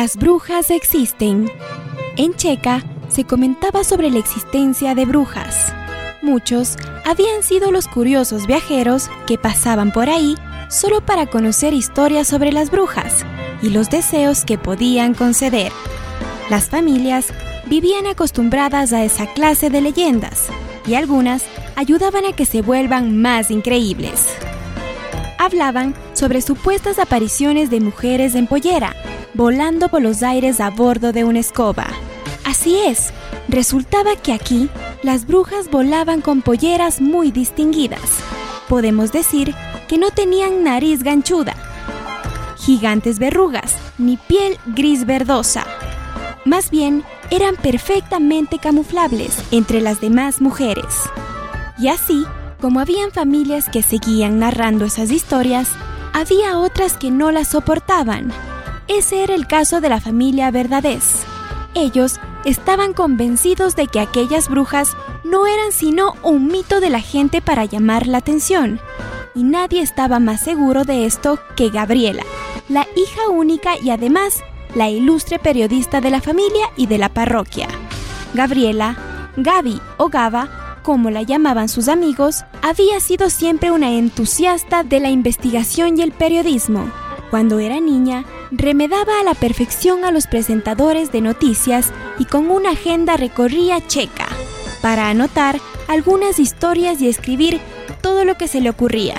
Las brujas existen. En Checa se comentaba sobre la existencia de brujas. Muchos habían sido los curiosos viajeros que pasaban por ahí solo para conocer historias sobre las brujas y los deseos que podían conceder. Las familias vivían acostumbradas a esa clase de leyendas y algunas ayudaban a que se vuelvan más increíbles. Hablaban sobre supuestas apariciones de mujeres en pollera, volando por los aires a bordo de una escoba. Así es, resultaba que aquí las brujas volaban con polleras muy distinguidas. Podemos decir que no tenían nariz ganchuda, gigantes verrugas, ni piel gris verdosa. Más bien, eran perfectamente camuflables entre las demás mujeres. Y así, como habían familias que seguían narrando esas historias, había otras que no las soportaban. Ese era el caso de la familia Verdadez. Ellos estaban convencidos de que aquellas brujas no eran sino un mito de la gente para llamar la atención. Y nadie estaba más seguro de esto que Gabriela, la hija única y además la ilustre periodista de la familia y de la parroquia. Gabriela, Gaby o Gaba, como la llamaban sus amigos, había sido siempre una entusiasta de la investigación y el periodismo. Cuando era niña, remedaba a la perfección a los presentadores de noticias y con una agenda recorría checa para anotar algunas historias y escribir todo lo que se le ocurría.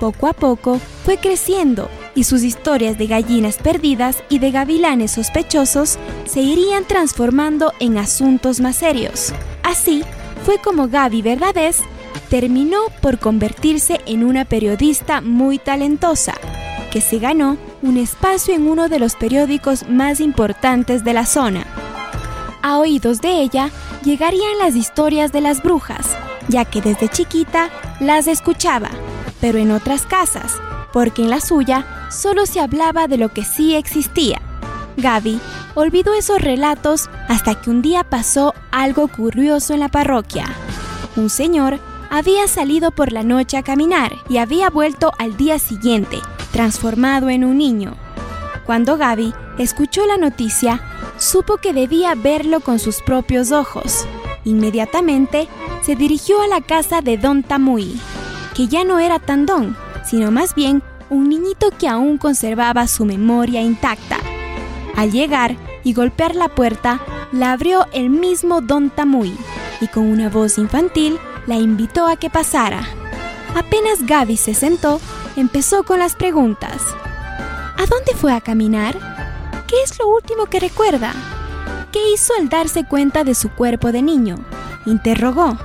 Poco a poco fue creciendo y sus historias de gallinas perdidas y de gavilanes sospechosos se irían transformando en asuntos más serios. Así fue como Gaby Verdadez terminó por convertirse en una periodista muy talentosa, que se ganó un espacio en uno de los periódicos más importantes de la zona. A oídos de ella llegarían las historias de las brujas, ya que desde chiquita las escuchaba, pero en otras casas, porque en la suya solo se hablaba de lo que sí existía. Gaby olvidó esos relatos hasta que un día pasó algo curioso en la parroquia. Un señor había salido por la noche a caminar y había vuelto al día siguiente, transformado en un niño. Cuando Gaby escuchó la noticia, supo que debía verlo con sus propios ojos. Inmediatamente se dirigió a la casa de Don Tamuy, que ya no era tan don, sino más bien un niñito que aún conservaba su memoria intacta. Al llegar y golpear la puerta, la abrió el mismo Don Tamuy y con una voz infantil la invitó a que pasara. Apenas Gaby se sentó, empezó con las preguntas. ¿A dónde fue a caminar? ¿Qué es lo último que recuerda? ¿Qué hizo al darse cuenta de su cuerpo de niño? Interrogó.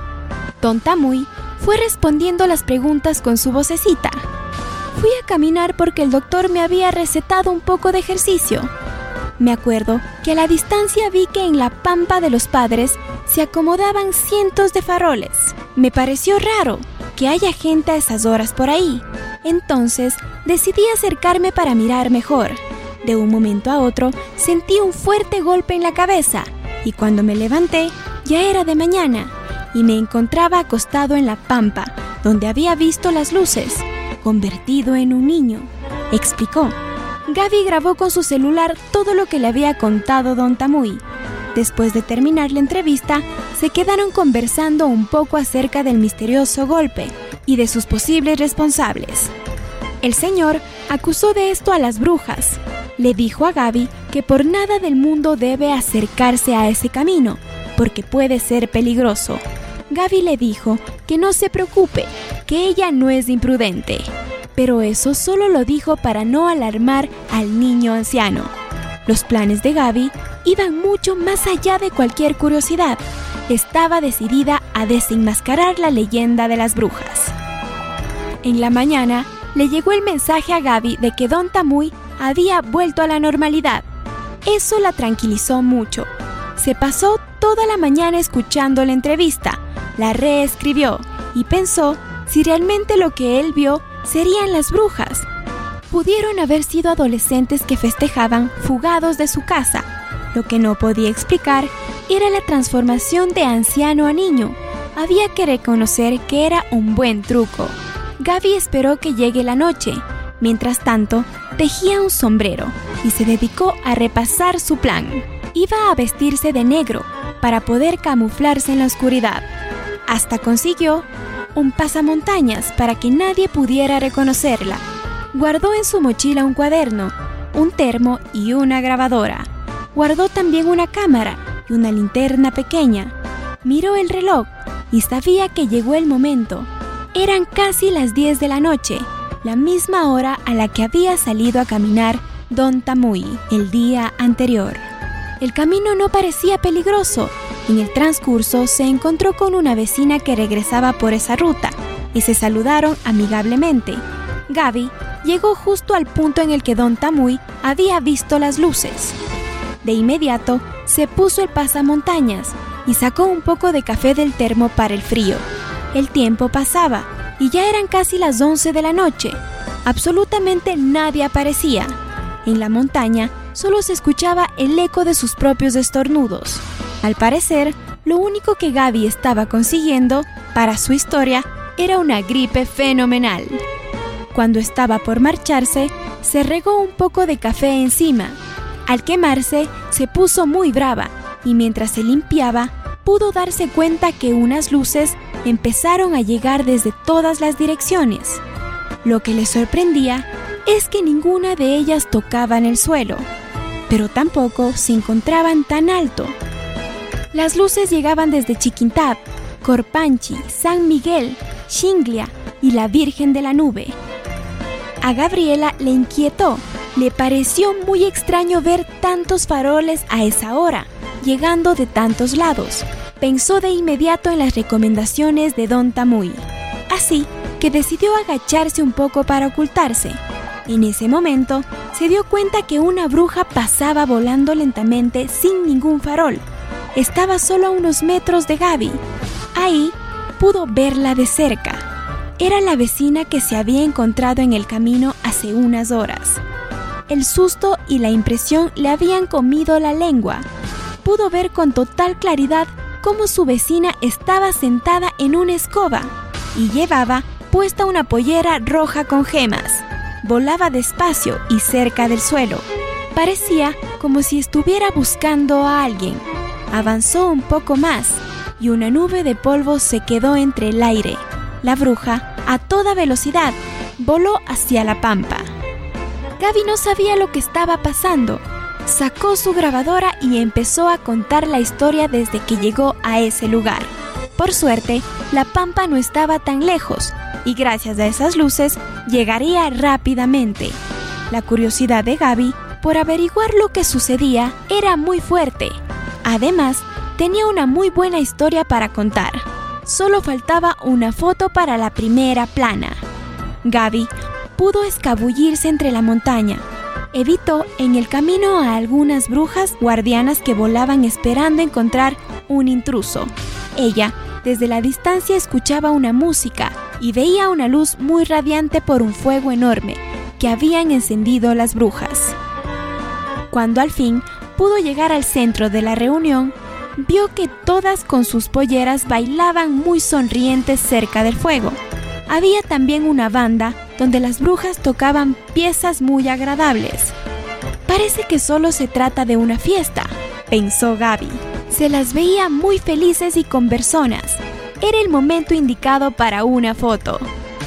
Don Tamuy fue respondiendo las preguntas con su vocecita. Fui a caminar porque el doctor me había recetado un poco de ejercicio. Me acuerdo que a la distancia vi que en la pampa de los padres se acomodaban cientos de faroles. Me pareció raro que haya gente a esas horas por ahí. Entonces decidí acercarme para mirar mejor. De un momento a otro sentí un fuerte golpe en la cabeza y cuando me levanté ya era de mañana y me encontraba acostado en la pampa donde había visto las luces convertido en un niño, explicó. Gaby grabó con su celular todo lo que le había contado Don Tamuy. Después de terminar la entrevista, se quedaron conversando un poco acerca del misterioso golpe y de sus posibles responsables. El señor acusó de esto a las brujas. Le dijo a Gaby que por nada del mundo debe acercarse a ese camino, porque puede ser peligroso. Gaby le dijo que no se preocupe, que ella no es imprudente. Pero eso solo lo dijo para no alarmar al niño anciano. Los planes de Gaby iban mucho más allá de cualquier curiosidad. Estaba decidida a desenmascarar la leyenda de las brujas. En la mañana le llegó el mensaje a Gaby de que Don Tamuy había vuelto a la normalidad. Eso la tranquilizó mucho. Se pasó toda la mañana escuchando la entrevista, la reescribió y pensó si realmente lo que él vio serían las brujas. Pudieron haber sido adolescentes que festejaban fugados de su casa. Lo que no podía explicar era la transformación de anciano a niño. Había que reconocer que era un buen truco. Gaby esperó que llegue la noche. Mientras tanto, tejía un sombrero y se dedicó a repasar su plan. Iba a vestirse de negro para poder camuflarse en la oscuridad. Hasta consiguió un pasamontañas para que nadie pudiera reconocerla. Guardó en su mochila un cuaderno, un termo y una grabadora. Guardó también una cámara y una linterna pequeña. Miró el reloj y sabía que llegó el momento. Eran casi las 10 de la noche, la misma hora a la que había salido a caminar Don Tamuy el día anterior. El camino no parecía peligroso. En el transcurso se encontró con una vecina que regresaba por esa ruta y se saludaron amigablemente. Gaby llegó justo al punto en el que Don Tamuy había visto las luces. De inmediato se puso el pasamontañas y sacó un poco de café del termo para el frío. El tiempo pasaba y ya eran casi las 11 de la noche. Absolutamente nadie aparecía. En la montaña solo se escuchaba el eco de sus propios estornudos. Al parecer, lo único que Gaby estaba consiguiendo para su historia era una gripe fenomenal. Cuando estaba por marcharse, se regó un poco de café encima. Al quemarse, se puso muy brava y mientras se limpiaba, pudo darse cuenta que unas luces empezaron a llegar desde todas las direcciones. Lo que le sorprendía es que ninguna de ellas tocaba en el suelo, pero tampoco se encontraban tan alto. Las luces llegaban desde Chiquintab, Corpanchi, San Miguel, Shinglia y la Virgen de la Nube. A Gabriela le inquietó, le pareció muy extraño ver tantos faroles a esa hora, llegando de tantos lados. Pensó de inmediato en las recomendaciones de Don Tamuy, así que decidió agacharse un poco para ocultarse. En ese momento, se dio cuenta que una bruja pasaba volando lentamente sin ningún farol. Estaba solo a unos metros de Gaby. Ahí pudo verla de cerca era la vecina que se había encontrado en el camino hace unas horas. El susto y la impresión le habían comido la lengua. Pudo ver con total claridad cómo su vecina estaba sentada en una escoba y llevaba puesta una pollera roja con gemas. Volaba despacio y cerca del suelo. Parecía como si estuviera buscando a alguien. Avanzó un poco más y una nube de polvo se quedó entre el aire. La bruja, a toda velocidad, voló hacia la pampa. Gaby no sabía lo que estaba pasando. Sacó su grabadora y empezó a contar la historia desde que llegó a ese lugar. Por suerte, la pampa no estaba tan lejos y gracias a esas luces llegaría rápidamente. La curiosidad de Gaby por averiguar lo que sucedía era muy fuerte. Además, tenía una muy buena historia para contar. Solo faltaba una foto para la primera plana. Gaby pudo escabullirse entre la montaña. Evitó en el camino a algunas brujas guardianas que volaban esperando encontrar un intruso. Ella, desde la distancia, escuchaba una música y veía una luz muy radiante por un fuego enorme que habían encendido las brujas. Cuando al fin pudo llegar al centro de la reunión, vio que todas con sus polleras bailaban muy sonrientes cerca del fuego. Había también una banda donde las brujas tocaban piezas muy agradables. Parece que solo se trata de una fiesta, pensó Gaby. Se las veía muy felices y con personas. Era el momento indicado para una foto.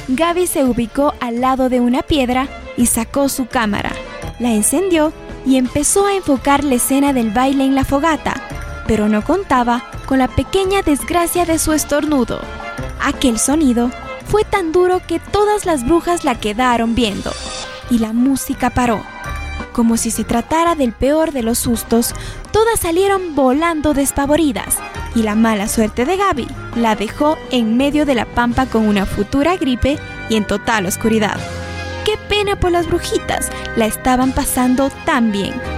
Gaby se ubicó al lado de una piedra y sacó su cámara. La encendió y empezó a enfocar la escena del baile en la fogata pero no contaba con la pequeña desgracia de su estornudo. Aquel sonido fue tan duro que todas las brujas la quedaron viendo y la música paró. Como si se tratara del peor de los sustos, todas salieron volando despavoridas y la mala suerte de Gaby la dejó en medio de la pampa con una futura gripe y en total oscuridad. Qué pena por las brujitas, la estaban pasando tan bien.